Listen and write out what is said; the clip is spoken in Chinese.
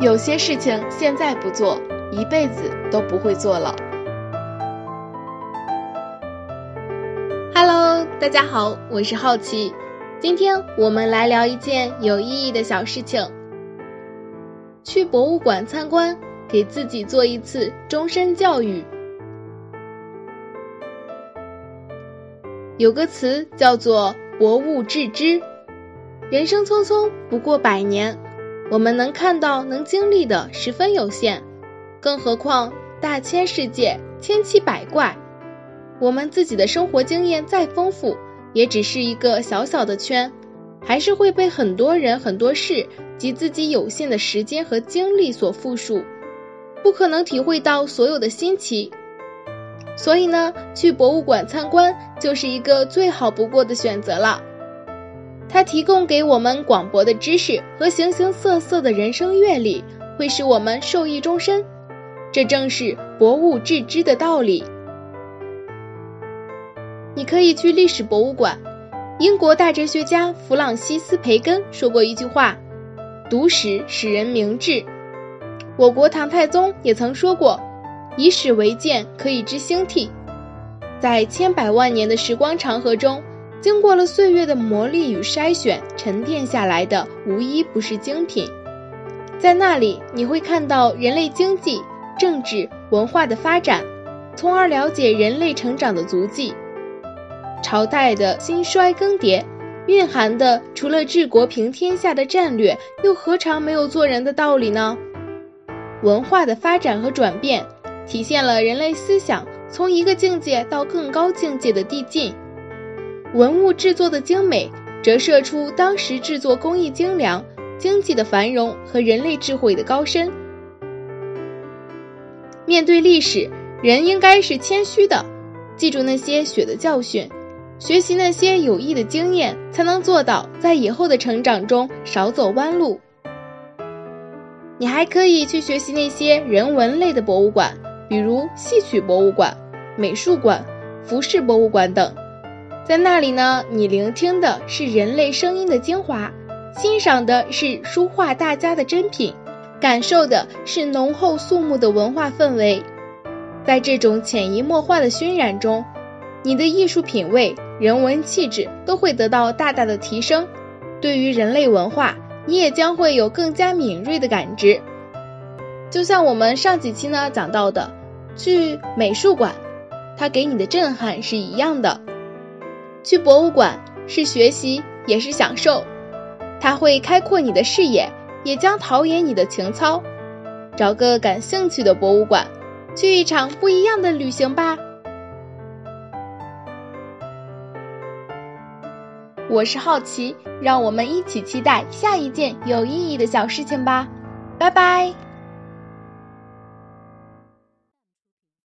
有些事情现在不做，一辈子都不会做了。Hello，大家好，我是好奇，今天我们来聊一件有意义的小事情。去博物馆参观，给自己做一次终身教育。有个词叫做“博物致知”，人生匆匆不过百年。我们能看到、能经历的十分有限，更何况大千世界千奇百怪，我们自己的生活经验再丰富，也只是一个小小的圈，还是会被很多人、很多事及自己有限的时间和精力所缚束，不可能体会到所有的新奇。所以呢，去博物馆参观就是一个最好不过的选择了。它提供给我们广博的知识和形形色色的人生阅历，会使我们受益终身。这正是博物致知的道理。你可以去历史博物馆。英国大哲学家弗朗西斯·培根说过一句话：“读史使人明智。”我国唐太宗也曾说过：“以史为鉴，可以知兴替。”在千百万年的时光长河中。经过了岁月的磨砺与筛选，沉淀下来的无一不是精品。在那里，你会看到人类经济、政治、文化的发展，从而了解人类成长的足迹。朝代的兴衰更迭，蕴含的除了治国平天下的战略，又何尝没有做人的道理呢？文化的发展和转变，体现了人类思想从一个境界到更高境界的递进。文物制作的精美，折射出当时制作工艺精良、经济的繁荣和人类智慧的高深。面对历史，人应该是谦虚的，记住那些血的教训，学习那些有益的经验，才能做到在以后的成长中少走弯路。你还可以去学习那些人文类的博物馆，比如戏曲博物馆、美术馆、服饰博物馆等。在那里呢，你聆听的是人类声音的精华，欣赏的是书画大家的珍品，感受的是浓厚肃穆的文化氛围。在这种潜移默化的熏染中，你的艺术品味、人文气质都会得到大大的提升。对于人类文化，你也将会有更加敏锐的感知。就像我们上几期呢讲到的，去美术馆，它给你的震撼是一样的。去博物馆是学习，也是享受，它会开阔你的视野，也将陶冶你的情操。找个感兴趣的博物馆，去一场不一样的旅行吧。我是好奇，让我们一起期待下一件有意义的小事情吧。拜拜。